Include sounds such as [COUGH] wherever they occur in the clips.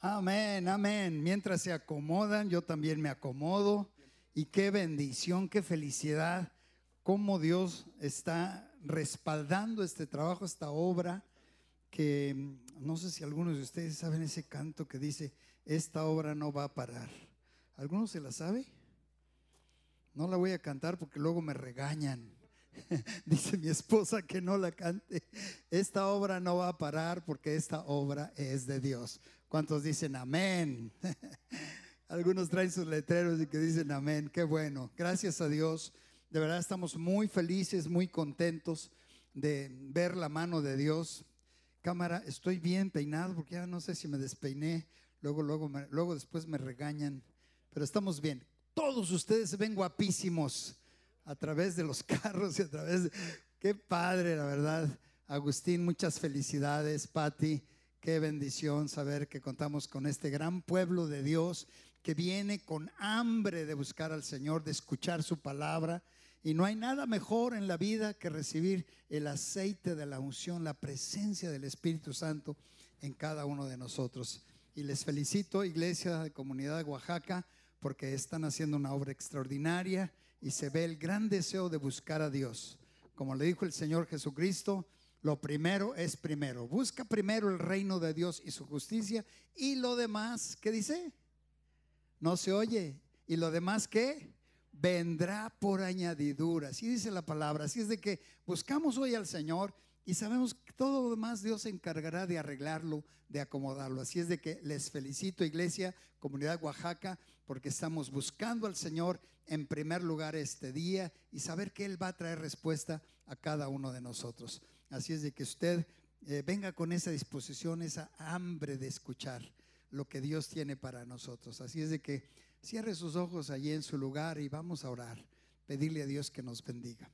Amén, amén. Mientras se acomodan, yo también me acomodo. Y qué bendición, qué felicidad, cómo Dios está respaldando este trabajo, esta obra, que mm, no sé si algunos de ustedes saben ese canto que dice, esta obra no va a parar. ¿Alguno se la sabe? No la voy a cantar porque luego me regañan. [LAUGHS] Dice mi esposa que no la cante. Esta obra no va a parar porque esta obra es de Dios. ¿Cuántos dicen amén? [LAUGHS] Algunos traen sus letreros y que dicen amén. Qué bueno. Gracias a Dios. De verdad estamos muy felices, muy contentos de ver la mano de Dios. Cámara, estoy bien peinado porque ya no sé si me despeiné. Luego, luego, luego después me regañan. Pero estamos bien. Todos ustedes ven guapísimos a través de los [LAUGHS] carros y a través de... Qué padre, la verdad. Agustín, muchas felicidades. Patti, qué bendición saber que contamos con este gran pueblo de Dios que viene con hambre de buscar al Señor, de escuchar su palabra. Y no hay nada mejor en la vida que recibir el aceite de la unción, la presencia del Espíritu Santo en cada uno de nosotros. Y les felicito, Iglesia de Comunidad de Oaxaca, porque están haciendo una obra extraordinaria y se ve el gran deseo de buscar a Dios. Como le dijo el Señor Jesucristo, lo primero es primero. Busca primero el reino de Dios y su justicia y lo demás, ¿qué dice? No se oye. ¿Y lo demás qué? Vendrá por añadidura. Así dice la palabra. Así es de que buscamos hoy al Señor y sabemos que todo lo demás Dios se encargará de arreglarlo, de acomodarlo. Así es de que les felicito, Iglesia, Comunidad Oaxaca, porque estamos buscando al Señor en primer lugar este día y saber que Él va a traer respuesta a cada uno de nosotros. Así es de que usted eh, venga con esa disposición, esa hambre de escuchar lo que Dios tiene para nosotros. Así es de que cierre sus ojos allí en su lugar y vamos a orar, pedirle a Dios que nos bendiga.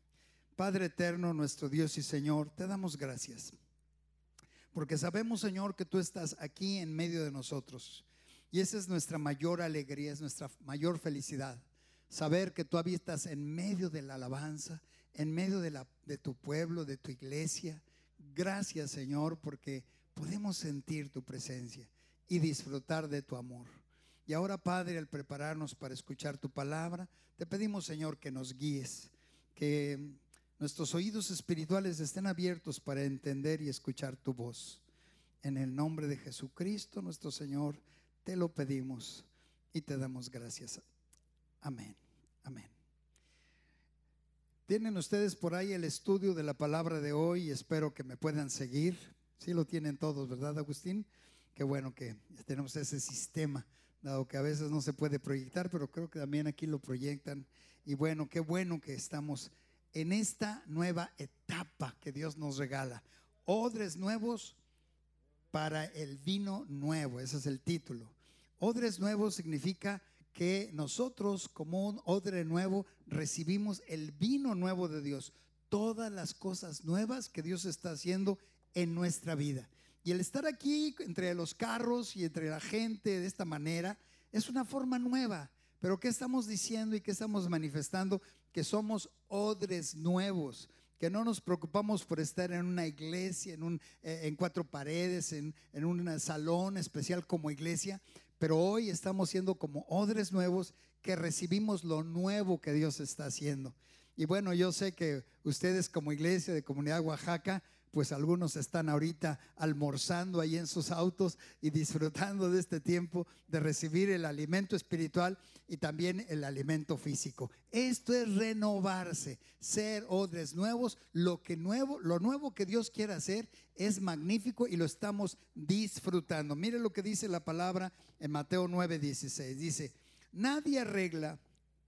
Padre eterno, nuestro Dios y Señor, te damos gracias. Porque sabemos, Señor, que tú estás aquí en medio de nosotros. Y esa es nuestra mayor alegría, es nuestra mayor felicidad. Saber que tú habitas en medio de la alabanza, en medio de, de tu pueblo, de tu iglesia. Gracias, Señor, porque podemos sentir tu presencia y disfrutar de tu amor. Y ahora, Padre, al prepararnos para escuchar tu palabra, te pedimos, Señor, que nos guíes, que nuestros oídos espirituales estén abiertos para entender y escuchar tu voz. En el nombre de Jesucristo nuestro Señor, te lo pedimos y te damos gracias. Amén. Amén. Tienen ustedes por ahí el estudio de la palabra de hoy espero que me puedan seguir. Sí lo tienen todos, ¿verdad, Agustín? Qué bueno que tenemos ese sistema, dado que a veces no se puede proyectar, pero creo que también aquí lo proyectan. Y bueno, qué bueno que estamos en esta nueva etapa que Dios nos regala. Odres nuevos para el vino nuevo, ese es el título. Odres nuevos significa que nosotros como un odre nuevo recibimos el vino nuevo de Dios, todas las cosas nuevas que Dios está haciendo en nuestra vida. Y el estar aquí entre los carros y entre la gente de esta manera es una forma nueva. Pero ¿qué estamos diciendo y qué estamos manifestando? Que somos odres nuevos, que no nos preocupamos por estar en una iglesia, en, un, eh, en cuatro paredes, en, en un salón especial como iglesia, pero hoy estamos siendo como odres nuevos que recibimos lo nuevo que Dios está haciendo. Y bueno, yo sé que ustedes como iglesia de Comunidad Oaxaca, pues algunos están ahorita almorzando ahí en sus autos y disfrutando de este tiempo de recibir el alimento espiritual y también el alimento físico. Esto es renovarse, ser odres nuevos. Lo que nuevo, lo nuevo que Dios quiere hacer es magnífico y lo estamos disfrutando. Mire lo que dice la palabra en Mateo 9:16. Dice, nadie arregla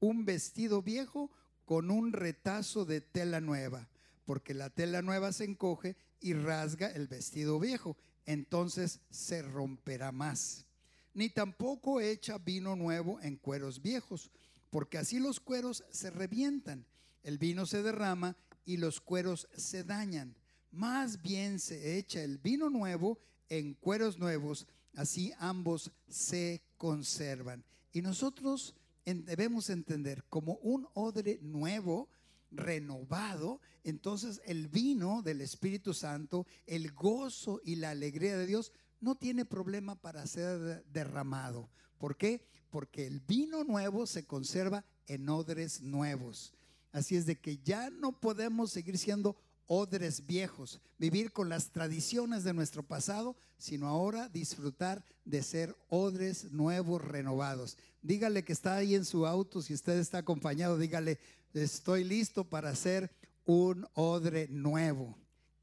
un vestido viejo con un retazo de tela nueva porque la tela nueva se encoge y rasga el vestido viejo, entonces se romperá más. Ni tampoco echa vino nuevo en cueros viejos, porque así los cueros se revientan, el vino se derrama y los cueros se dañan. Más bien se echa el vino nuevo en cueros nuevos, así ambos se conservan. Y nosotros debemos entender como un odre nuevo, renovado, entonces el vino del Espíritu Santo, el gozo y la alegría de Dios no tiene problema para ser derramado. ¿Por qué? Porque el vino nuevo se conserva en odres nuevos. Así es de que ya no podemos seguir siendo odres viejos, vivir con las tradiciones de nuestro pasado, sino ahora disfrutar de ser odres nuevos, renovados. Dígale que está ahí en su auto, si usted está acompañado, dígale, estoy listo para ser un odre nuevo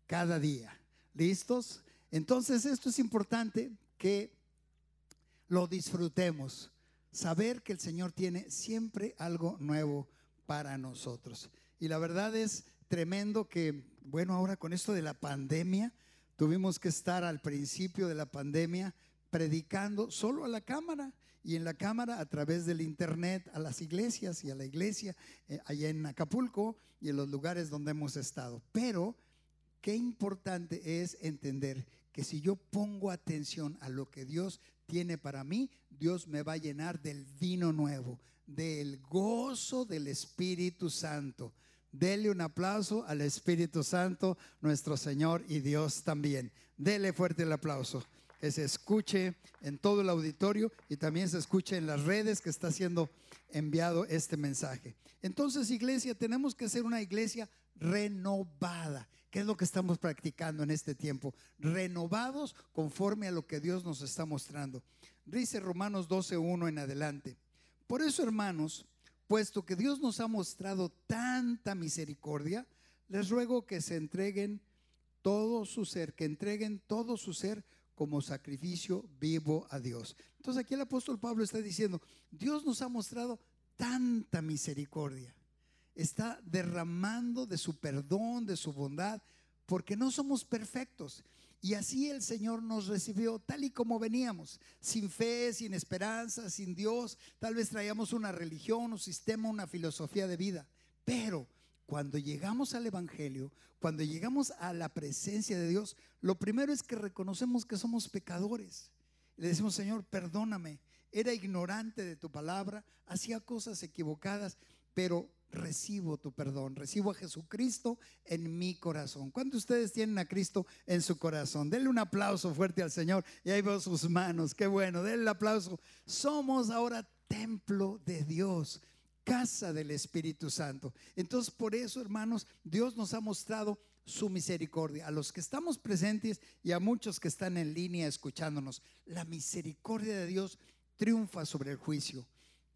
cada día. ¿Listos? Entonces esto es importante que lo disfrutemos, saber que el Señor tiene siempre algo nuevo para nosotros. Y la verdad es tremendo que, bueno, ahora con esto de la pandemia, tuvimos que estar al principio de la pandemia predicando solo a la cámara y en la cámara a través del internet a las iglesias y a la iglesia eh, allá en Acapulco y en los lugares donde hemos estado. Pero qué importante es entender que si yo pongo atención a lo que Dios tiene para mí, Dios me va a llenar del vino nuevo, del gozo del Espíritu Santo. Dele un aplauso al Espíritu Santo, nuestro Señor y Dios también. Dele fuerte el aplauso. Que se escuche en todo el auditorio y también se escuche en las redes que está siendo enviado este mensaje. Entonces, iglesia, tenemos que ser una iglesia renovada. ¿Qué es lo que estamos practicando en este tiempo? Renovados conforme a lo que Dios nos está mostrando. Dice Romanos 12.1 en adelante. Por eso, hermanos, puesto que Dios nos ha mostrado tanta misericordia, les ruego que se entreguen todo su ser, que entreguen todo su ser como sacrificio vivo a Dios. Entonces aquí el apóstol Pablo está diciendo, Dios nos ha mostrado tanta misericordia, está derramando de su perdón, de su bondad, porque no somos perfectos. Y así el Señor nos recibió tal y como veníamos, sin fe, sin esperanza, sin Dios. Tal vez traíamos una religión, un sistema, una filosofía de vida. Pero cuando llegamos al Evangelio, cuando llegamos a la presencia de Dios, lo primero es que reconocemos que somos pecadores. Le decimos, Señor, perdóname, era ignorante de tu palabra, hacía cosas equivocadas, pero recibo tu perdón, recibo a Jesucristo en mi corazón. ¿Cuántos de ustedes tienen a Cristo en su corazón? Denle un aplauso fuerte al Señor y ahí veo sus manos, qué bueno, denle el aplauso. Somos ahora templo de Dios, casa del Espíritu Santo. Entonces, por eso, hermanos, Dios nos ha mostrado su misericordia. A los que estamos presentes y a muchos que están en línea escuchándonos, la misericordia de Dios triunfa sobre el juicio.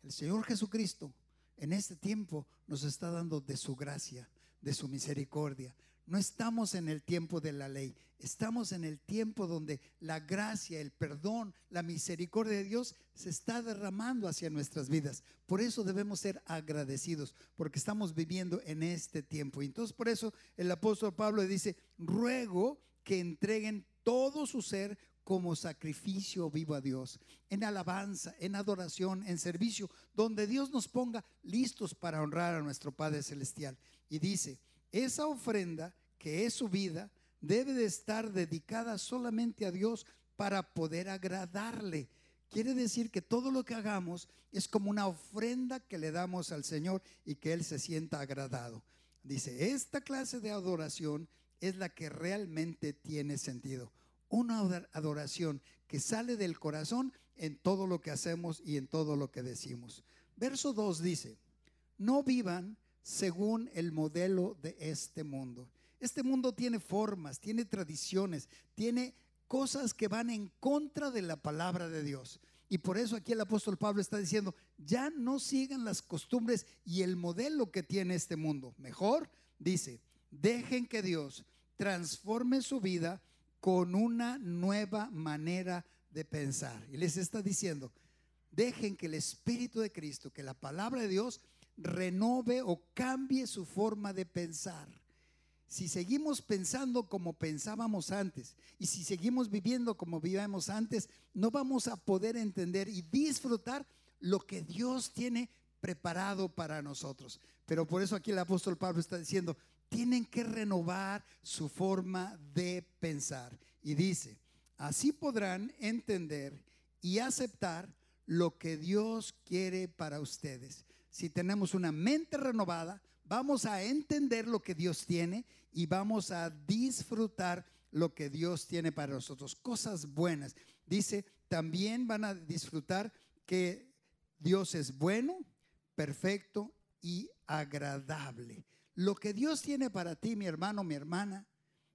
El Señor Jesucristo en este tiempo nos está dando de su gracia, de su misericordia. No estamos en el tiempo de la ley, estamos en el tiempo donde la gracia, el perdón, la misericordia de Dios se está derramando hacia nuestras vidas. Por eso debemos ser agradecidos, porque estamos viviendo en este tiempo. Y entonces por eso el apóstol Pablo dice, ruego que entreguen todo su ser como sacrificio vivo a Dios, en alabanza, en adoración, en servicio, donde Dios nos ponga listos para honrar a nuestro Padre Celestial. Y dice, esa ofrenda que es su vida debe de estar dedicada solamente a Dios para poder agradarle. Quiere decir que todo lo que hagamos es como una ofrenda que le damos al Señor y que Él se sienta agradado. Dice, esta clase de adoración es la que realmente tiene sentido una adoración que sale del corazón en todo lo que hacemos y en todo lo que decimos. Verso 2 dice, no vivan según el modelo de este mundo. Este mundo tiene formas, tiene tradiciones, tiene cosas que van en contra de la palabra de Dios. Y por eso aquí el apóstol Pablo está diciendo, ya no sigan las costumbres y el modelo que tiene este mundo. Mejor, dice, dejen que Dios transforme su vida con una nueva manera de pensar. Y les está diciendo, dejen que el Espíritu de Cristo, que la palabra de Dios, renove o cambie su forma de pensar. Si seguimos pensando como pensábamos antes y si seguimos viviendo como vivíamos antes, no vamos a poder entender y disfrutar lo que Dios tiene preparado para nosotros. Pero por eso aquí el apóstol Pablo está diciendo, tienen que renovar su forma de pensar. Y dice, así podrán entender y aceptar lo que Dios quiere para ustedes. Si tenemos una mente renovada, vamos a entender lo que Dios tiene y vamos a disfrutar lo que Dios tiene para nosotros, cosas buenas. Dice, también van a disfrutar que Dios es bueno, perfecto y agradable. Lo que Dios tiene para ti, mi hermano, mi hermana,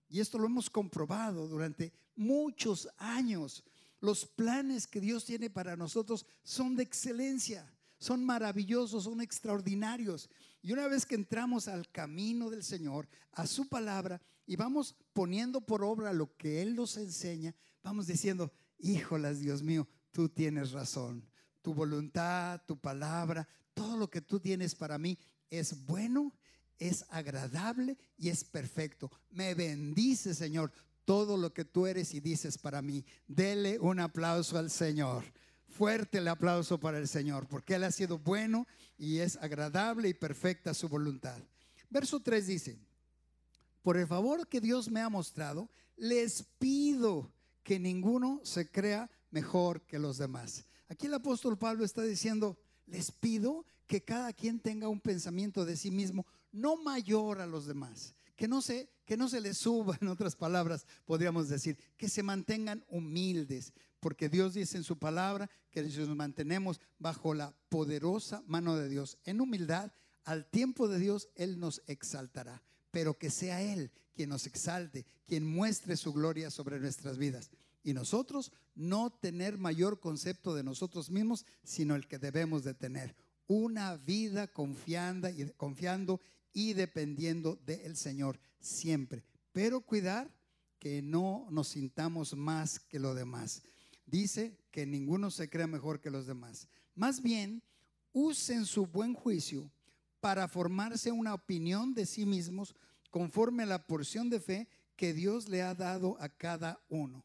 y esto lo hemos comprobado durante muchos años, los planes que Dios tiene para nosotros son de excelencia, son maravillosos, son extraordinarios. Y una vez que entramos al camino del Señor, a su palabra, y vamos poniendo por obra lo que Él nos enseña, vamos diciendo, híjolas, Dios mío, tú tienes razón. Tu voluntad, tu palabra, todo lo que tú tienes para mí es bueno, es agradable y es perfecto. Me bendice, Señor, todo lo que tú eres y dices para mí. Dele un aplauso al Señor. Fuerte el aplauso para el Señor, porque Él ha sido bueno y es agradable y perfecta su voluntad. Verso 3 dice, por el favor que Dios me ha mostrado, les pido que ninguno se crea mejor que los demás. Aquí el apóstol Pablo está diciendo, les pido que cada quien tenga un pensamiento de sí mismo no mayor a los demás, que no se que no se les suba, en otras palabras, podríamos decir, que se mantengan humildes, porque Dios dice en su palabra que si nos mantenemos bajo la poderosa mano de Dios en humildad, al tiempo de Dios Él nos exaltará, pero que sea Él quien nos exalte, quien muestre su gloria sobre nuestras vidas. Y nosotros no tener mayor concepto de nosotros mismos, sino el que debemos de tener. Una vida confiando y, confiando y dependiendo del Señor siempre. Pero cuidar que no nos sintamos más que lo demás. Dice que ninguno se crea mejor que los demás. Más bien, usen su buen juicio para formarse una opinión de sí mismos conforme a la porción de fe que Dios le ha dado a cada uno.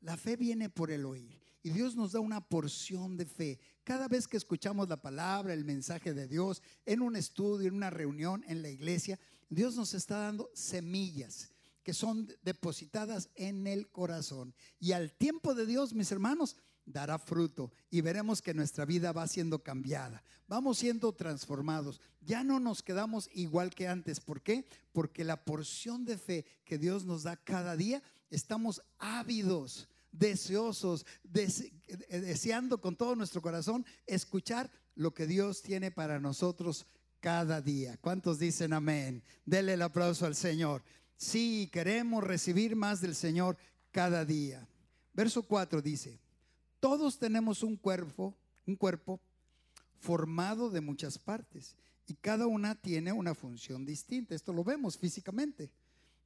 La fe viene por el oír y Dios nos da una porción de fe. Cada vez que escuchamos la palabra, el mensaje de Dios, en un estudio, en una reunión, en la iglesia, Dios nos está dando semillas que son depositadas en el corazón. Y al tiempo de Dios, mis hermanos, dará fruto y veremos que nuestra vida va siendo cambiada. Vamos siendo transformados. Ya no nos quedamos igual que antes. ¿Por qué? Porque la porción de fe que Dios nos da cada día, estamos ávidos, deseosos, deseando con todo nuestro corazón escuchar lo que Dios tiene para nosotros cada día. ¿Cuántos dicen amén? Dele el aplauso al Señor. Sí, queremos recibir más del Señor cada día. Verso 4 dice, todos tenemos un cuerpo, un cuerpo formado de muchas partes y cada una tiene una función distinta. Esto lo vemos físicamente.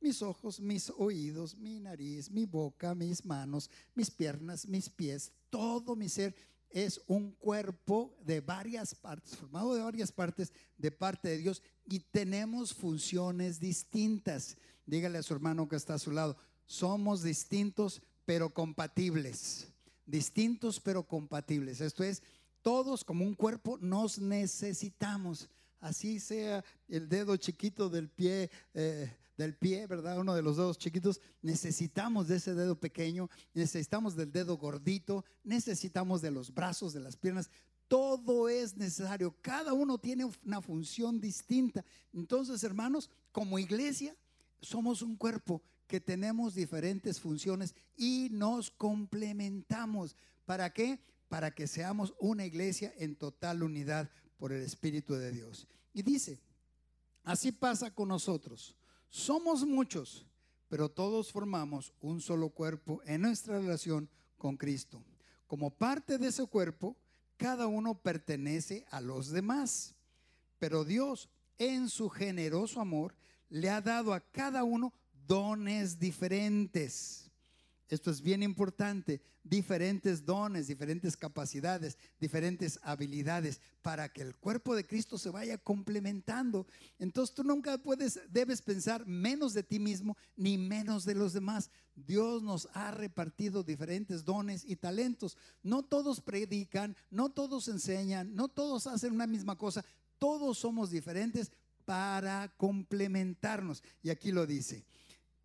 Mis ojos, mis oídos, mi nariz, mi boca, mis manos, mis piernas, mis pies, todo mi ser es un cuerpo de varias partes, formado de varias partes de parte de Dios y tenemos funciones distintas. Dígale a su hermano que está a su lado, somos distintos pero compatibles distintos pero compatibles. Esto es, todos como un cuerpo nos necesitamos. Así sea el dedo chiquito del pie, eh, del pie, ¿verdad? Uno de los dedos chiquitos. Necesitamos de ese dedo pequeño, necesitamos del dedo gordito, necesitamos de los brazos, de las piernas. Todo es necesario. Cada uno tiene una función distinta. Entonces, hermanos, como iglesia, somos un cuerpo que tenemos diferentes funciones y nos complementamos. ¿Para qué? Para que seamos una iglesia en total unidad por el Espíritu de Dios. Y dice, así pasa con nosotros. Somos muchos, pero todos formamos un solo cuerpo en nuestra relación con Cristo. Como parte de ese cuerpo, cada uno pertenece a los demás. Pero Dios, en su generoso amor, le ha dado a cada uno dones diferentes. Esto es bien importante, diferentes dones, diferentes capacidades, diferentes habilidades para que el cuerpo de Cristo se vaya complementando. Entonces tú nunca puedes, debes pensar menos de ti mismo ni menos de los demás. Dios nos ha repartido diferentes dones y talentos. No todos predican, no todos enseñan, no todos hacen una misma cosa. Todos somos diferentes para complementarnos. Y aquí lo dice.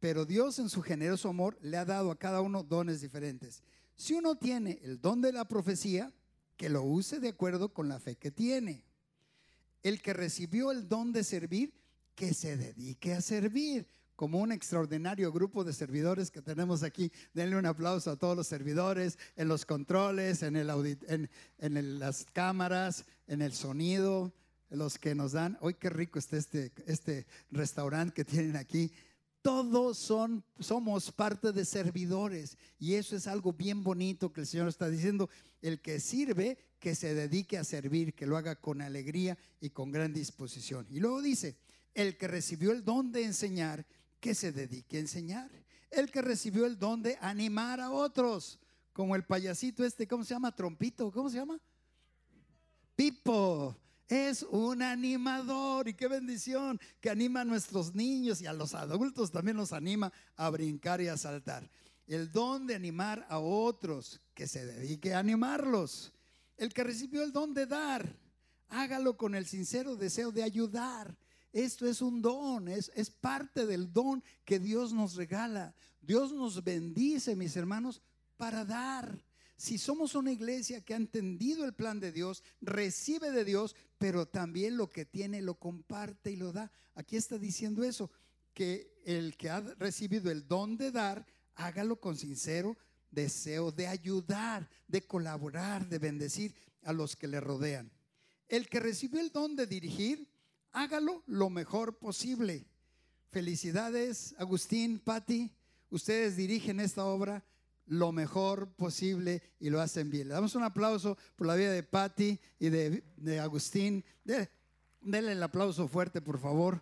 Pero Dios en su generoso amor le ha dado a cada uno dones diferentes. Si uno tiene el don de la profecía, que lo use de acuerdo con la fe que tiene. El que recibió el don de servir, que se dedique a servir como un extraordinario grupo de servidores que tenemos aquí. Denle un aplauso a todos los servidores en los controles, en, las cámaras, en el sonido, los que nos dan. Hoy qué rico está este, este restaurante que tienen aquí. Todos son, somos parte de servidores y eso es algo bien bonito que el Señor está diciendo. El que sirve, que se dedique a servir, que lo haga con alegría y con gran disposición. Y luego dice, el que recibió el don de enseñar, que se dedique a enseñar. El que recibió el don de animar a otros, como el payasito este, ¿cómo se llama? Trompito, ¿cómo se llama? Pipo. Es un animador y qué bendición que anima a nuestros niños y a los adultos también los anima a brincar y a saltar. El don de animar a otros, que se dedique a animarlos. El que recibió el don de dar, hágalo con el sincero deseo de ayudar. Esto es un don, es, es parte del don que Dios nos regala. Dios nos bendice, mis hermanos, para dar. Si somos una iglesia que ha entendido el plan de Dios, recibe de Dios, pero también lo que tiene lo comparte y lo da. Aquí está diciendo eso, que el que ha recibido el don de dar, hágalo con sincero deseo de ayudar, de colaborar, de bendecir a los que le rodean. El que recibió el don de dirigir, hágalo lo mejor posible. Felicidades, Agustín, Patti. Ustedes dirigen esta obra lo mejor posible y lo hacen bien. Le damos un aplauso por la vida de Patti y de, Agustín. denle el aplauso fuerte, por favor.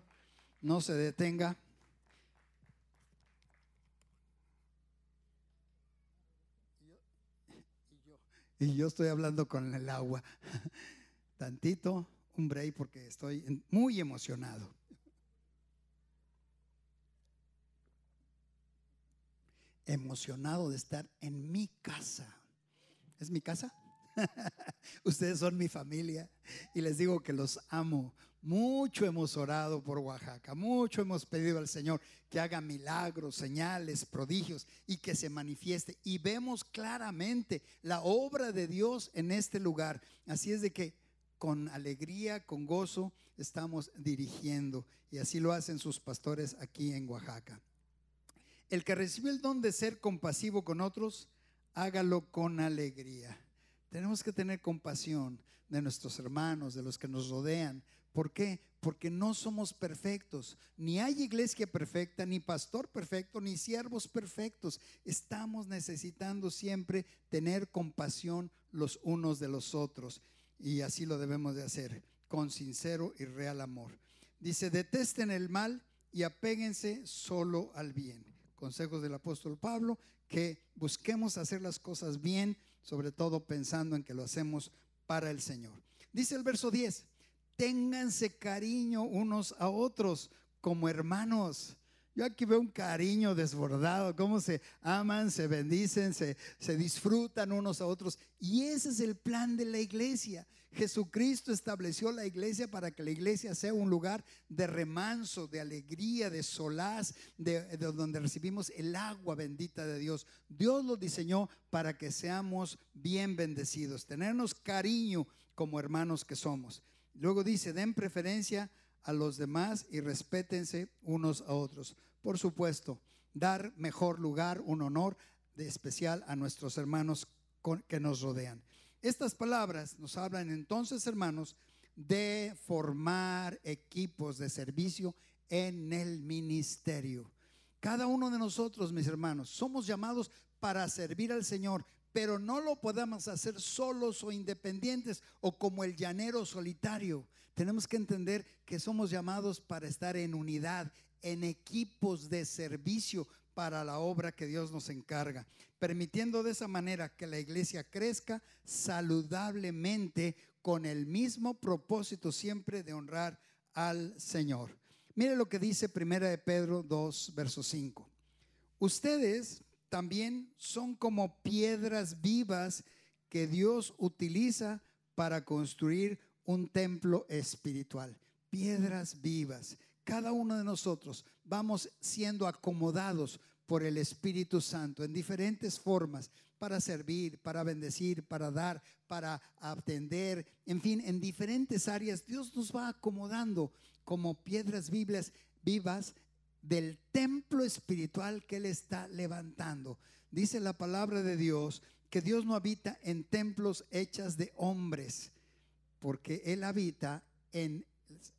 No se detenga. Y yo estoy hablando con el agua. [LAUGHS] Tantito un break porque estoy muy emocionado. Emocionado de estar en mi casa. ¿Es mi casa? [LAUGHS] Ustedes son mi familia y les digo que los amo. Mucho hemos orado por Oaxaca, mucho hemos pedido al Señor que haga milagros, señales, prodigios y que se manifieste. Y vemos claramente la obra de Dios en este lugar. Así es de que con alegría, con gozo, estamos dirigiendo. Y así lo hacen sus pastores aquí en Oaxaca. El que recibe el don de ser compasivo con otros, hágalo con alegría. Tenemos que tener compasión de nuestros hermanos, de los que nos rodean. ¿Por qué? Porque no somos perfectos. Ni hay iglesia perfecta, ni pastor perfecto, ni siervos perfectos. Estamos necesitando siempre tener compasión los unos de los otros. Y así lo debemos de hacer, con sincero y real amor. Dice, detesten el mal y apéguense solo al bien. Consejos del apóstol Pablo, que busquemos hacer las cosas bien, sobre todo pensando en que lo hacemos para el Señor. Dice el verso 10, ténganse cariño unos a otros como hermanos. Yo aquí veo un cariño desbordado, cómo se aman, se bendicen, se, se disfrutan unos a otros. Y ese es el plan de la iglesia. Jesucristo estableció la iglesia para que la iglesia sea un lugar de remanso, de alegría, de solaz, de, de, donde recibimos el agua bendita de Dios. Dios lo diseñó para que seamos bien bendecidos, tenernos cariño como hermanos que somos. Luego dice, den preferencia a los demás y respétense unos a otros. Por supuesto, dar mejor lugar, un honor de especial a nuestros hermanos que nos rodean. Estas palabras nos hablan entonces, hermanos, de formar equipos de servicio en el ministerio. Cada uno de nosotros, mis hermanos, somos llamados para servir al Señor, pero no lo podemos hacer solos o independientes o como el llanero solitario. Tenemos que entender que somos llamados para estar en unidad, en equipos de servicio para la obra que Dios nos encarga, permitiendo de esa manera que la iglesia crezca saludablemente con el mismo propósito siempre de honrar al Señor. Mire lo que dice Primera de Pedro 2, verso 5. Ustedes también son como piedras vivas que Dios utiliza para construir un templo espiritual. Piedras vivas. Cada uno de nosotros vamos siendo acomodados por el Espíritu Santo en diferentes formas para servir, para bendecir, para dar, para atender, en fin, en diferentes áreas. Dios nos va acomodando como piedras vivas del templo espiritual que Él está levantando. Dice la palabra de Dios que Dios no habita en templos hechas de hombres, porque Él habita en,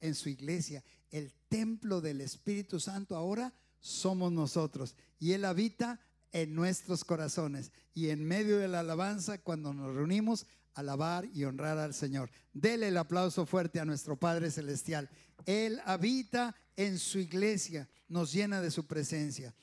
en su iglesia. El templo del Espíritu Santo ahora somos nosotros y Él habita en nuestros corazones. Y en medio de la alabanza, cuando nos reunimos, alabar y honrar al Señor. Dele el aplauso fuerte a nuestro Padre Celestial. Él habita en su iglesia, nos llena de su presencia.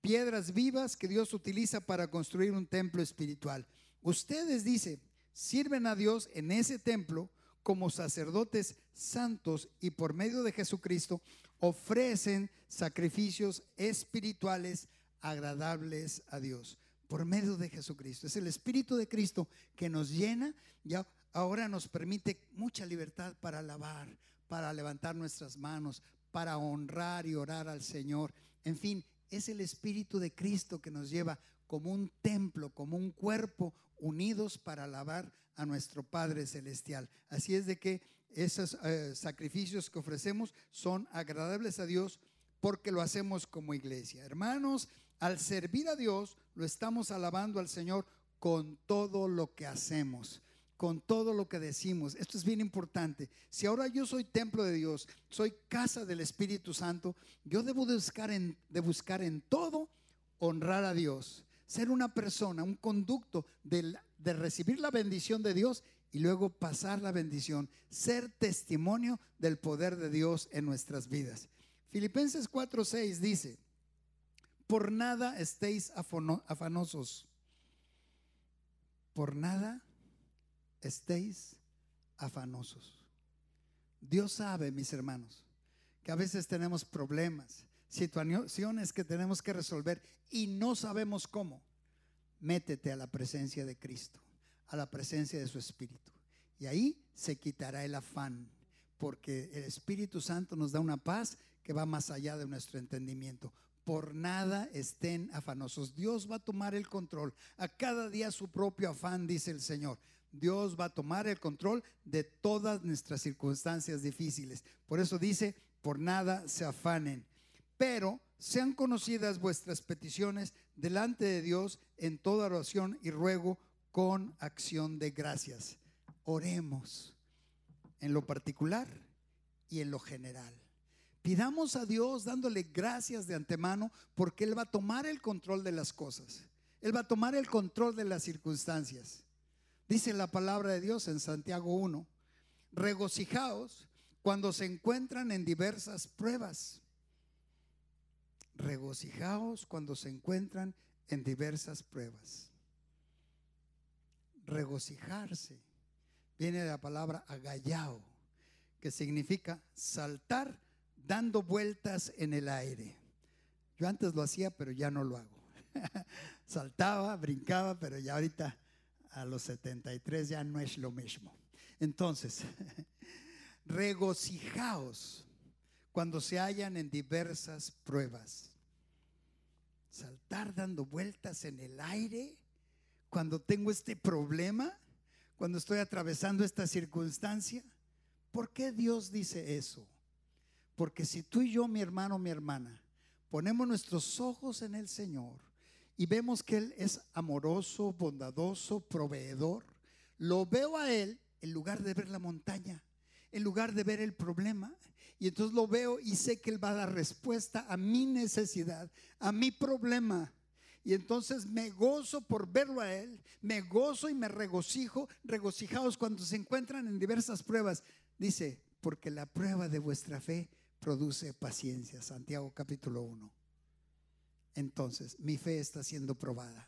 Piedras vivas que Dios utiliza para construir un templo espiritual. Ustedes, dice, sirven a Dios en ese templo como sacerdotes santos y por medio de Jesucristo ofrecen sacrificios espirituales agradables a Dios por medio de Jesucristo. Es el Espíritu de Cristo que nos llena y ahora nos permite mucha libertad para alabar, para levantar nuestras manos, para honrar y orar al Señor. En fin, es el Espíritu de Cristo que nos lleva como un templo, como un cuerpo, unidos para alabar a nuestro Padre Celestial. Así es de que esos eh, sacrificios que ofrecemos son agradables a Dios porque lo hacemos como iglesia. Hermanos, al servir a Dios, lo estamos alabando al Señor con todo lo que hacemos, con todo lo que decimos. Esto es bien importante. Si ahora yo soy templo de Dios, soy casa del Espíritu Santo, yo debo de buscar de buscar en todo honrar a Dios, ser una persona, un conducto de, recibir la bendición de Dios y luego pasar la bendición, ser testimonio del poder de Dios en nuestras vidas. Filipenses 4:6 dice, por nada estéis afanosos. Por nada estéis afanosos. Dios sabe, mis hermanos, que a veces tenemos problemas, situaciones que tenemos que resolver y no sabemos cómo. Métete a la presencia de Cristo, a la presencia de su Espíritu. Y ahí se quitará el afán, porque el Espíritu Santo nos da una paz que va más allá de nuestro entendimiento por nada estén afanosos. Dios va a tomar el control. A cada día su propio afán, dice el Señor. Dios va a tomar el control de todas nuestras circunstancias difíciles. Por eso dice, por nada se afanen. Pero sean conocidas vuestras peticiones delante de Dios en toda oración y ruego con acción de gracias. Oremos en lo particular y en lo general. Pidamos a Dios dándole gracias de antemano porque Él va a tomar el control de las cosas. Él va a tomar el control de las circunstancias. Dice la palabra de Dios en Santiago 1, regocijaos cuando se encuentran en diversas pruebas. Regocijaos cuando se encuentran en diversas pruebas. Regocijarse viene de la palabra agallao, que significa saltar dando vueltas en el aire. Yo antes lo hacía, pero ya no lo hago. [LAUGHS] Saltaba, brincaba, pero ya ahorita a los 73 ya no es lo mismo. Entonces, [LAUGHS] regocijaos cuando se hallan en diversas pruebas. Saltar dando vueltas en el aire cuando tengo este problema, cuando estoy atravesando esta circunstancia. ¿Por qué Dios dice eso? Porque si tú y yo, mi hermano, mi hermana, ponemos nuestros ojos en el Señor y vemos que Él es amoroso, bondadoso, proveedor, lo veo a Él en lugar de ver la montaña, en lugar de ver el problema. Y entonces lo veo y sé que Él va a dar respuesta a mi necesidad, a mi problema. Y entonces me gozo por verlo a Él, me gozo y me regocijo, regocijados cuando se encuentran en diversas pruebas. Dice, porque la prueba de vuestra fe produce paciencia. Santiago capítulo 1. Entonces, mi fe está siendo probada.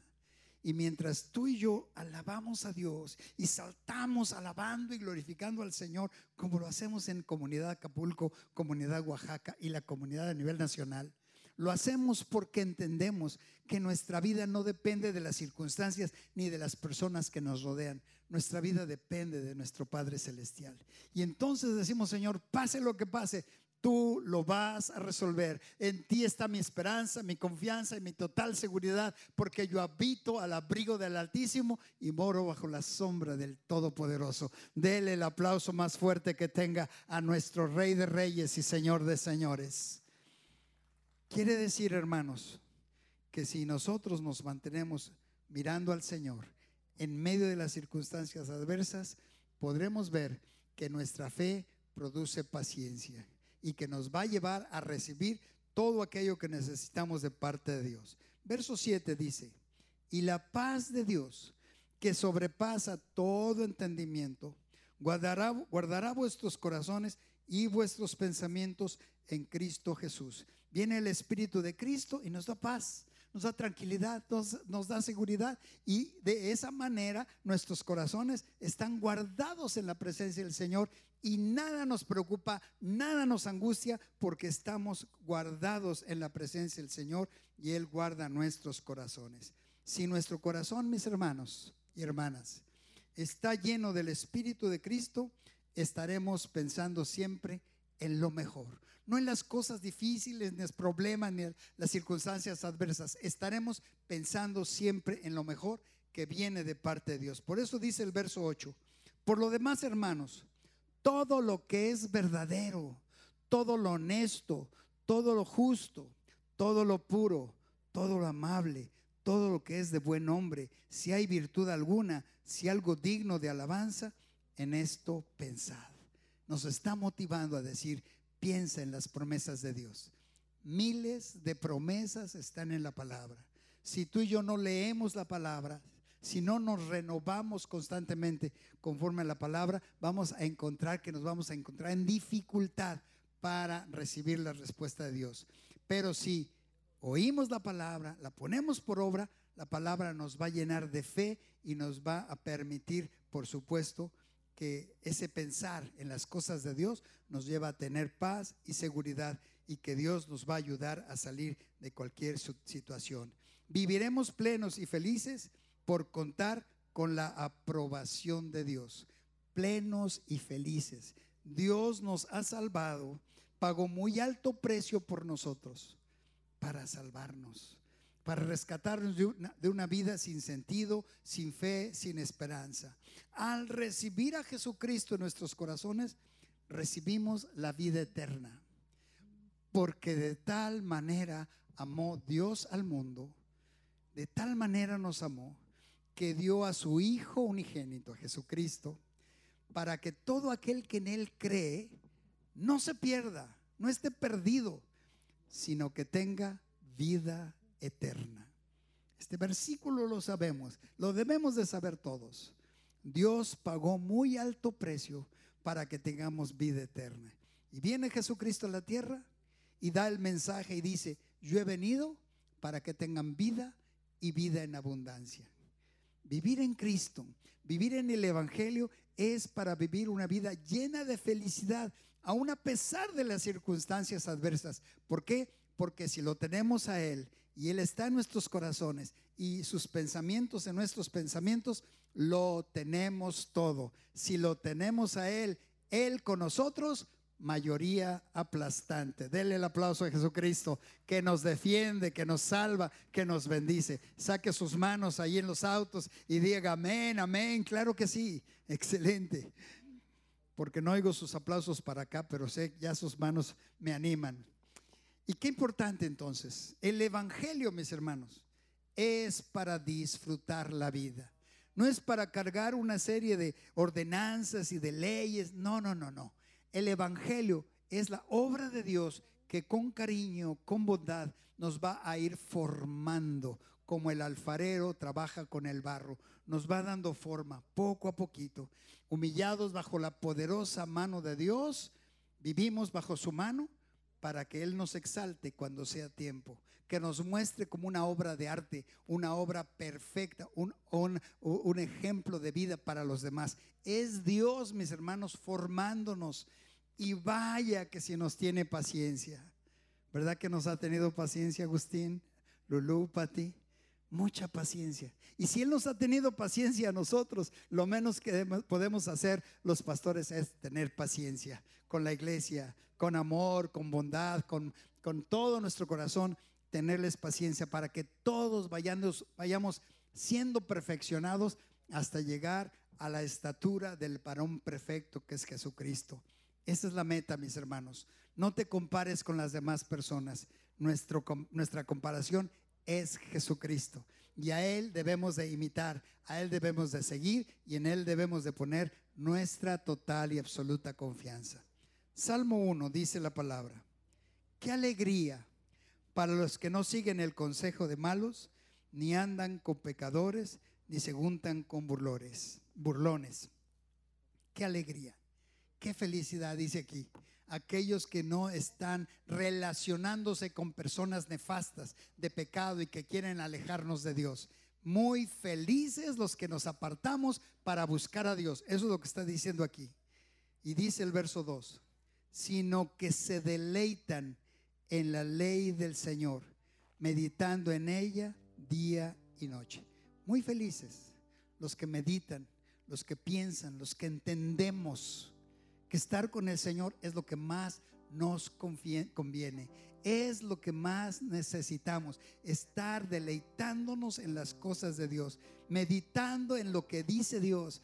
Y mientras tú y yo alabamos a Dios y saltamos alabando y glorificando al Señor, como lo hacemos en Comunidad Acapulco, Comunidad Oaxaca y la comunidad a nivel nacional, lo hacemos porque entendemos que nuestra vida no depende de las circunstancias ni de las personas que nos rodean. Nuestra vida depende de nuestro Padre Celestial. Y entonces decimos, Señor, pase lo que pase, tú lo vas a resolver. En ti está mi esperanza, mi confianza y mi total seguridad, porque yo habito al abrigo del Altísimo y moro bajo la sombra del Todopoderoso. Dele el aplauso más fuerte que tenga a nuestro Rey de Reyes y Señor de Señores. Quiere decir, hermanos, que si nosotros nos mantenemos mirando al Señor en medio de las circunstancias adversas, podremos ver que nuestra fe produce paciencia y que nos va a llevar a recibir todo aquello que necesitamos de parte de Dios. Verso 7 dice, y la paz de Dios, que sobrepasa todo entendimiento, guardará, guardará vuestros corazones y vuestros pensamientos en Cristo Jesús. Viene el Espíritu de Cristo y nos da paz nos da tranquilidad, nos, da seguridad y de esa manera nuestros corazones están guardados en la presencia del Señor y nada nos preocupa, nada nos angustia porque estamos guardados en la presencia del Señor y Él guarda nuestros corazones. Si nuestro corazón, mis hermanos y hermanas, está lleno del Espíritu de Cristo, estaremos pensando siempre en lo mejor no en las cosas difíciles, ni los problemas, ni las circunstancias adversas. Estaremos pensando siempre en lo mejor que viene de parte de Dios. Por eso dice el verso 8, por lo demás, hermanos, todo lo que es verdadero, todo lo honesto, todo lo justo, todo lo puro, todo lo amable, todo lo que es de buen hombre, si hay virtud alguna, si algo digno de alabanza, en esto pensad. Nos está motivando a decir, piensa en las promesas de Dios. Miles de promesas están en la palabra. Si tú y yo no leemos la palabra, si no nos renovamos constantemente conforme a la palabra, vamos a encontrar que nos vamos a encontrar en dificultad para recibir la respuesta de Dios. Pero si oímos la palabra, la ponemos por obra, la palabra nos va a llenar de fe y nos va a permitir, por supuesto, que ese pensar en las cosas de Dios nos lleva a tener paz y seguridad y que Dios nos va a ayudar a salir de cualquier situación. Viviremos plenos y felices por contar con la aprobación de Dios. Plenos y felices. Dios nos ha salvado, pagó muy alto precio por nosotros para salvarnos para rescatarnos de una, vida sin sentido, sin fe, sin esperanza. Al recibir a Jesucristo en nuestros corazones, recibimos la vida eterna. Porque de tal manera amó Dios al mundo, de tal manera nos amó, que dio a su Hijo unigénito, a Jesucristo, para que todo aquel que en Él cree no se pierda, no esté perdido, sino que tenga vida eterna. Este versículo lo sabemos, lo debemos de saber todos. Dios pagó muy alto precio para que tengamos vida eterna. Y viene Jesucristo a la tierra y da el mensaje y dice, yo he venido para que tengan vida y vida en abundancia. Vivir en Cristo, vivir en el Evangelio es para vivir una vida llena de felicidad, aun a pesar de las circunstancias adversas. ¿Por qué? Porque si lo tenemos a Él y Él está en nuestros corazones y sus pensamientos en nuestros pensamientos, lo tenemos todo. Si lo tenemos a Él, Él con nosotros, mayoría aplastante. Dele el aplauso a Jesucristo, que nos defiende, que nos salva, que nos bendice. Saque sus manos ahí en los autos y diga amén, amén. Claro que sí, excelente. Porque no oigo sus aplausos para acá, pero sé ya sus manos me animan. Y qué importante entonces, el Evangelio, mis hermanos, es para disfrutar la vida. No es para cargar una serie de ordenanzas y de leyes. No, no, no, no. El Evangelio es la obra de Dios que con cariño, con bondad, nos va a ir formando, como el alfarero trabaja con el barro. Nos va dando forma poco a poquito. Humillados bajo la poderosa mano de Dios, vivimos bajo su mano para que Él nos exalte cuando sea tiempo, que nos muestre como una obra de arte, una obra perfecta, un, un, ejemplo de vida para los demás. Es Dios, mis hermanos, formándonos y vaya que si nos tiene paciencia. ¿Verdad que nos ha tenido paciencia Agustín, Lulú, Pati? Mucha paciencia. Y si Él nos ha tenido paciencia a nosotros, lo menos que podemos hacer los pastores es tener paciencia con la iglesia, con amor, con bondad, con, con todo nuestro corazón, tenerles paciencia para que todos vayamos, vayamos siendo perfeccionados hasta llegar a la estatura del varón perfecto que es Jesucristo. Esa es la meta, mis hermanos. No te compares con las demás personas. nuestro, nuestra comparación es Jesucristo. Y a Él debemos de imitar, a Él debemos de seguir y en Él debemos de poner nuestra total y absoluta confianza. Salmo 1 dice la palabra, qué alegría para los que no siguen el consejo de malos, ni andan con pecadores, ni se juntan con burlones. Qué alegría, qué felicidad, dice aquí. Aquellos que no están relacionándose con personas nefastas de pecado y que quieren alejarnos de Dios. Muy felices los que nos apartamos para buscar a Dios. Eso es lo que está diciendo aquí. Y dice el verso 2, sino que se deleitan en la ley del Señor, meditando en ella día y noche. Muy felices los que meditan, los que piensan, los que entendemos que estar con el Señor es lo que más nos conviene, es lo que más necesitamos, estar deleitándonos en las cosas de Dios, meditando en lo que dice Dios,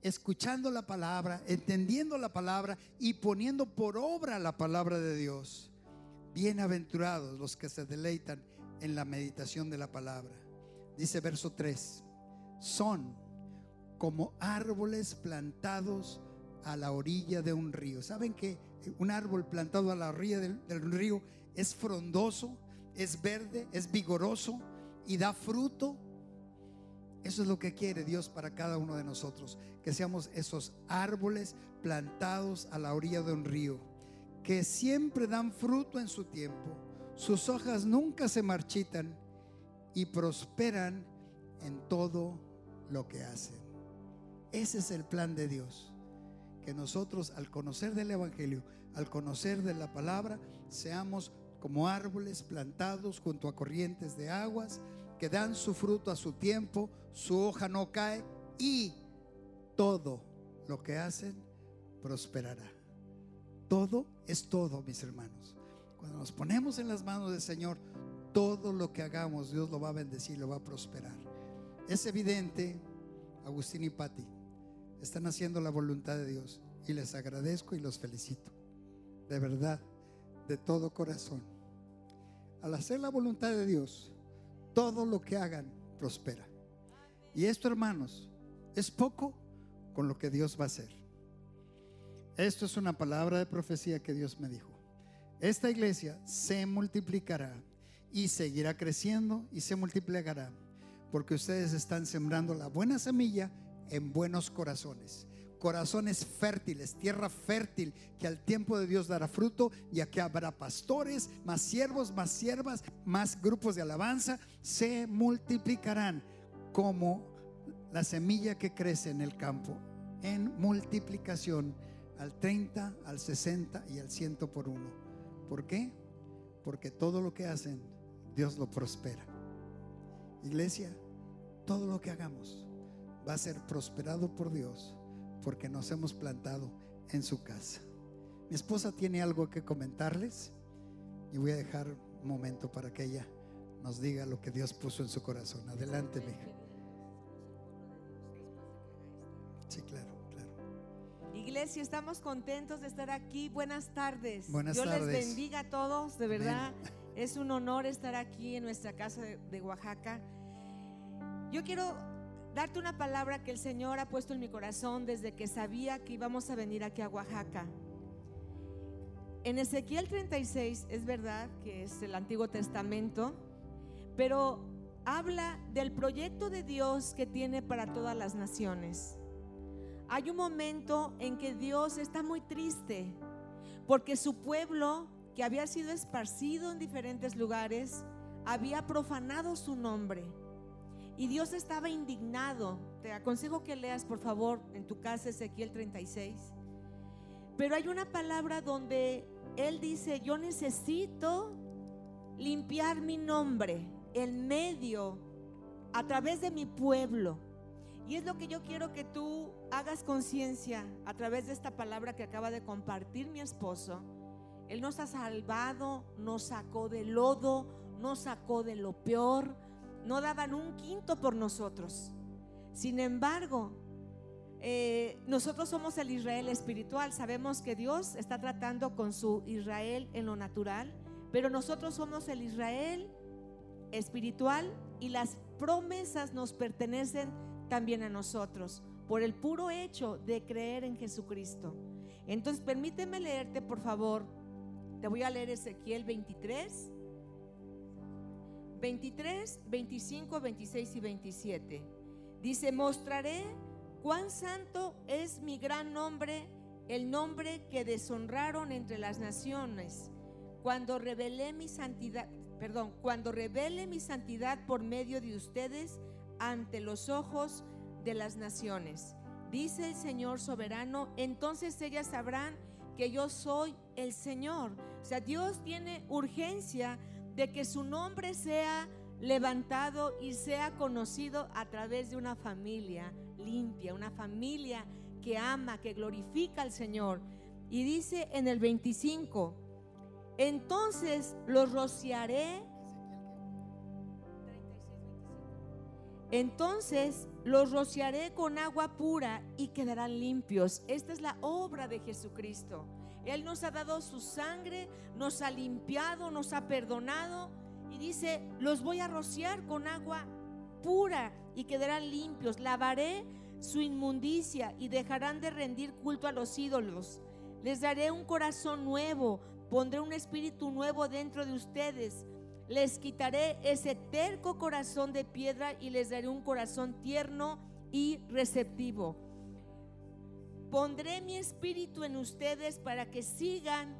escuchando la palabra, entendiendo la palabra y poniendo por obra la palabra de Dios. Bienaventurados los que se deleitan en la meditación de la palabra. Dice verso 3, son como árboles plantados a la orilla de un río. ¿Saben que un árbol plantado a la orilla del, río es frondoso, es verde, es vigoroso y da fruto? Eso es lo que quiere Dios para cada uno de nosotros, que seamos esos árboles plantados a la orilla de un río, que siempre dan fruto en su tiempo, sus hojas nunca se marchitan y prosperan en todo lo que hacen. Ese es el plan de Dios. Que nosotros al conocer del Evangelio, al conocer de la palabra, seamos como árboles plantados junto a corrientes de aguas, que dan su fruto a su tiempo, su hoja no cae y todo lo que hacen prosperará. Todo es todo, mis hermanos. Cuando nos ponemos en las manos del Señor, todo lo que hagamos, Dios lo va a bendecir, lo va a prosperar. Es evidente, Agustín y Patti, están haciendo la voluntad de Dios y les agradezco y los felicito. De verdad, de todo corazón. Al hacer la voluntad de Dios, todo lo que hagan prospera. Y esto, hermanos, es poco con lo que Dios va a hacer. Esto es una palabra de profecía que Dios me dijo. Esta iglesia se multiplicará y seguirá creciendo y se multiplicará porque ustedes están sembrando la buena semilla en buenos corazones. Corazones fértiles, tierra fértil, que al tiempo de Dios dará fruto, ya que habrá pastores, más siervos, más siervas, más grupos de alabanza, se multiplicarán como la semilla que crece en el campo, en multiplicación al 30, al 60 y al 100 por uno. ¿Por qué? Porque todo lo que hacen, Dios lo prospera. Iglesia, todo lo que hagamos va a ser prosperado por Dios porque nos hemos plantado en su casa. Mi esposa tiene algo que comentarles y voy a dejar un momento para que ella nos diga lo que Dios puso en su corazón. Adelante, mi hija. Sí, claro, claro. Iglesia, estamos contentos de estar aquí. Buenas tardes. Buenas Dios tardes. les bendiga a todos, de verdad. Es un honor estar aquí en nuestra casa de Oaxaca. Yo quiero darte una palabra que el Señor ha puesto en mi corazón desde que sabía que íbamos a venir aquí a Oaxaca. En Ezequiel 36 es verdad que es el Antiguo Testamento, pero habla del proyecto de Dios que tiene para todas las naciones. Hay un momento en que Dios está muy triste porque su pueblo, que había sido esparcido en diferentes lugares, había profanado su nombre y Dios estaba indignado. Te aconsejo que leas, por favor, en tu casa Ezequiel 36. Pero hay una palabra donde Él dice, yo necesito limpiar mi nombre en medio, a través de mi pueblo. Y es lo que yo quiero que tú hagas conciencia a través de esta palabra que acaba de compartir mi esposo. Él nos ha salvado, nos sacó del lodo, nos sacó de lo peor, no daban un quinto por nosotros. Sin embargo, eh, nosotros somos el Israel espiritual. Sabemos que Dios está tratando con su Israel en lo natural, pero nosotros somos el Israel espiritual y las promesas nos pertenecen también a nosotros por el puro hecho de creer en Jesucristo. Entonces, permíteme leerte, por favor. Te voy a leer Ezequiel 23, 23, 25, 26 y 27. Dice, mostraré cuán santo es mi gran nombre, el nombre que deshonraron entre las naciones, cuando revelé mi santidad, perdón, cuando revele mi santidad por medio de ustedes ante los ojos de las naciones. Dice el Señor soberano, entonces ellas sabrán que yo soy el Señor. O sea, Dios tiene urgencia de que su nombre sea levantado y sea conocido a través de una familia limpia, una familia que ama, que glorifica al Señor. Y dice en el 25, entonces los rociaré. Entonces los rociaré con agua pura y quedarán limpios. Esta es la obra de Jesucristo. Él nos ha dado su sangre, nos ha limpiado, nos ha perdonado y dice, los voy a rociar con agua pura y quedarán limpios. Lavaré su inmundicia y dejarán de rendir culto a los ídolos. Les daré un corazón nuevo, pondré un espíritu nuevo dentro de ustedes. Les quitaré ese terco corazón de piedra y les daré un corazón tierno y receptivo. Pondré mi espíritu en ustedes para que sigan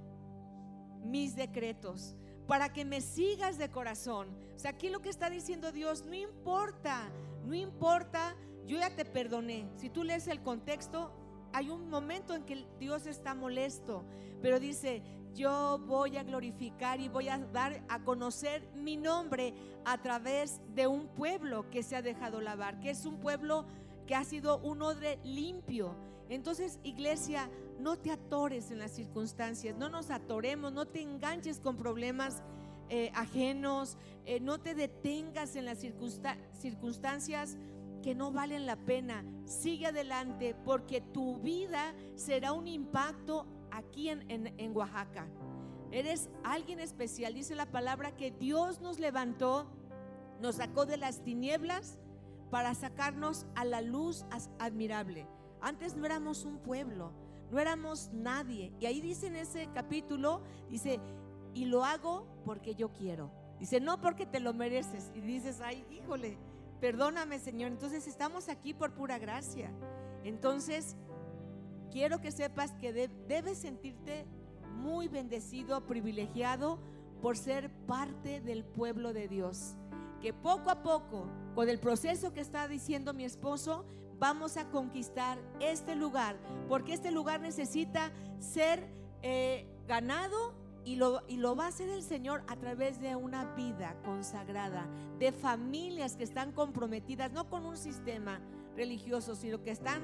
mis decretos, para que me sigas de corazón. O sea, aquí lo que está diciendo Dios, no importa, no importa, yo ya te perdoné. Si tú lees el contexto, hay un momento en que Dios está molesto, pero dice, yo voy a glorificar y voy a dar a conocer mi nombre a través de un pueblo que se ha dejado lavar, que es un pueblo que ha sido un odre limpio. Entonces, iglesia, no te atores en las circunstancias, no nos atoremos, no te enganches con problemas eh, ajenos, eh, no te detengas en las circunstancias que no valen la pena. Sigue adelante porque tu vida será un impacto aquí en, Oaxaca. Eres alguien especial. Dice la palabra que Dios nos levantó, nos sacó de las tinieblas para sacarnos a la luz admirable. Antes no éramos un pueblo, no éramos nadie. Y ahí dice en ese capítulo, dice, y lo hago porque yo quiero. Dice, no porque te lo mereces. Y dices, ay, híjole, perdóname Señor. Entonces estamos aquí por pura gracia. Entonces, quiero que sepas que debes sentirte muy bendecido, privilegiado por ser parte del pueblo de Dios. Que poco a poco, con el proceso que está diciendo mi esposo, vamos a conquistar este lugar, porque este lugar necesita ser eh, ganado y lo, y lo, va a hacer el Señor a través de una vida consagrada, de familias que están comprometidas, no con un sistema religioso, sino que están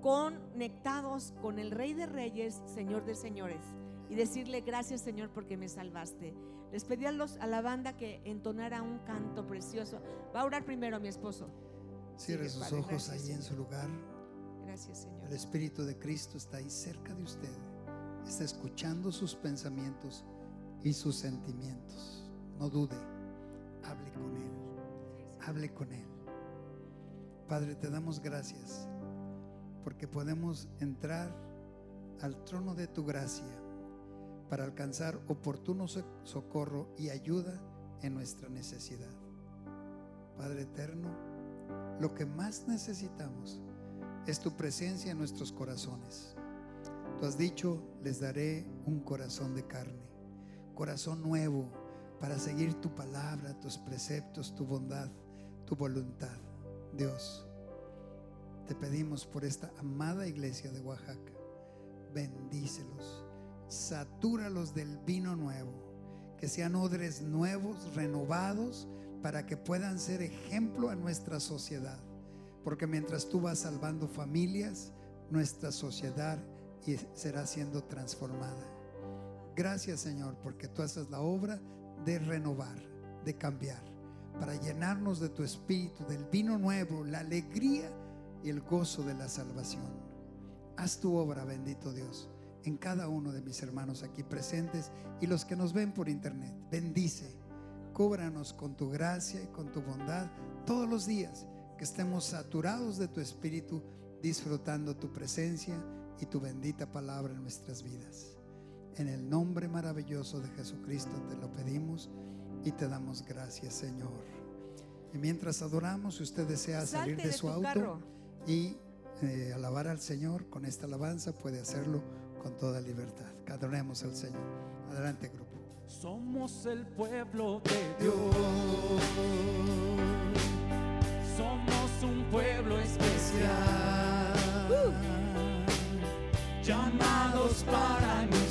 conectados con el Rey de Reyes, Señor de Señores, y decirle gracias Señor porque me salvaste. Les pedí a, los, a la banda que entonara un canto precioso. Va a orar primero a mi esposo. Cierre sus ojos ahí en su lugar. Gracias Señor. El Espíritu de Cristo está ahí cerca de usted. Está escuchando sus pensamientos y sus sentimientos. No dude. Hable con Él. Hable con Él. Padre, te damos gracias porque podemos entrar al trono de tu gracia para alcanzar oportuno socorro y ayuda en nuestra necesidad. Padre eterno, lo que más necesitamos es tu presencia en nuestros corazones. Has dicho, les daré un corazón de carne, corazón nuevo para seguir tu palabra, tus preceptos, tu bondad, tu voluntad. Dios, te pedimos por esta amada iglesia de Oaxaca. Bendícelos, satúralos del vino nuevo, que sean odres nuevos, renovados, para que puedan ser ejemplo a nuestra sociedad. Porque mientras tú vas salvando familias, nuestra sociedad será siendo transformada. Gracias Señor, porque tú haces la obra de renovar, de cambiar, para llenarnos de tu espíritu, del vino nuevo, la alegría y el gozo de la salvación. Haz tu obra, bendito Dios, en cada uno de mis hermanos aquí presentes y los que nos ven por internet. Bendice, cúbranos con tu gracia y con tu bondad todos los días, que estemos saturados de tu espíritu, disfrutando tu presencia y tu bendita palabra en nuestras vidas. En el nombre maravilloso de Jesucristo te lo pedimos y te damos gracias, Señor. Y mientras adoramos, si usted desea salir de de su auto carro. y eh, alabar al Señor con esta alabanza, puede hacerlo con toda libertad. Que Adoremos al Señor. Adelante, grupo. Somos el pueblo de Dios. Somos un pueblo especial. Llamados para anunciar